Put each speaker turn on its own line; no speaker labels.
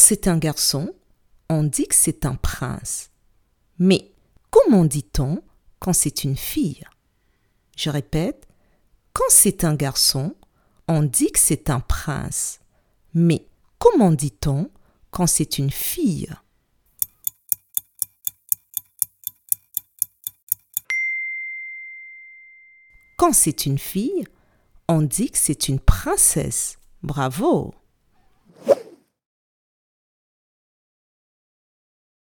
c'est un garçon, on dit que c'est un prince. Mais comment dit-on quand c'est une fille? Je répète, quand c'est un garçon, on dit que c'est un prince. Mais comment dit-on quand c'est une fille? Quand c'est une fille, on dit que c'est une princesse. Bravo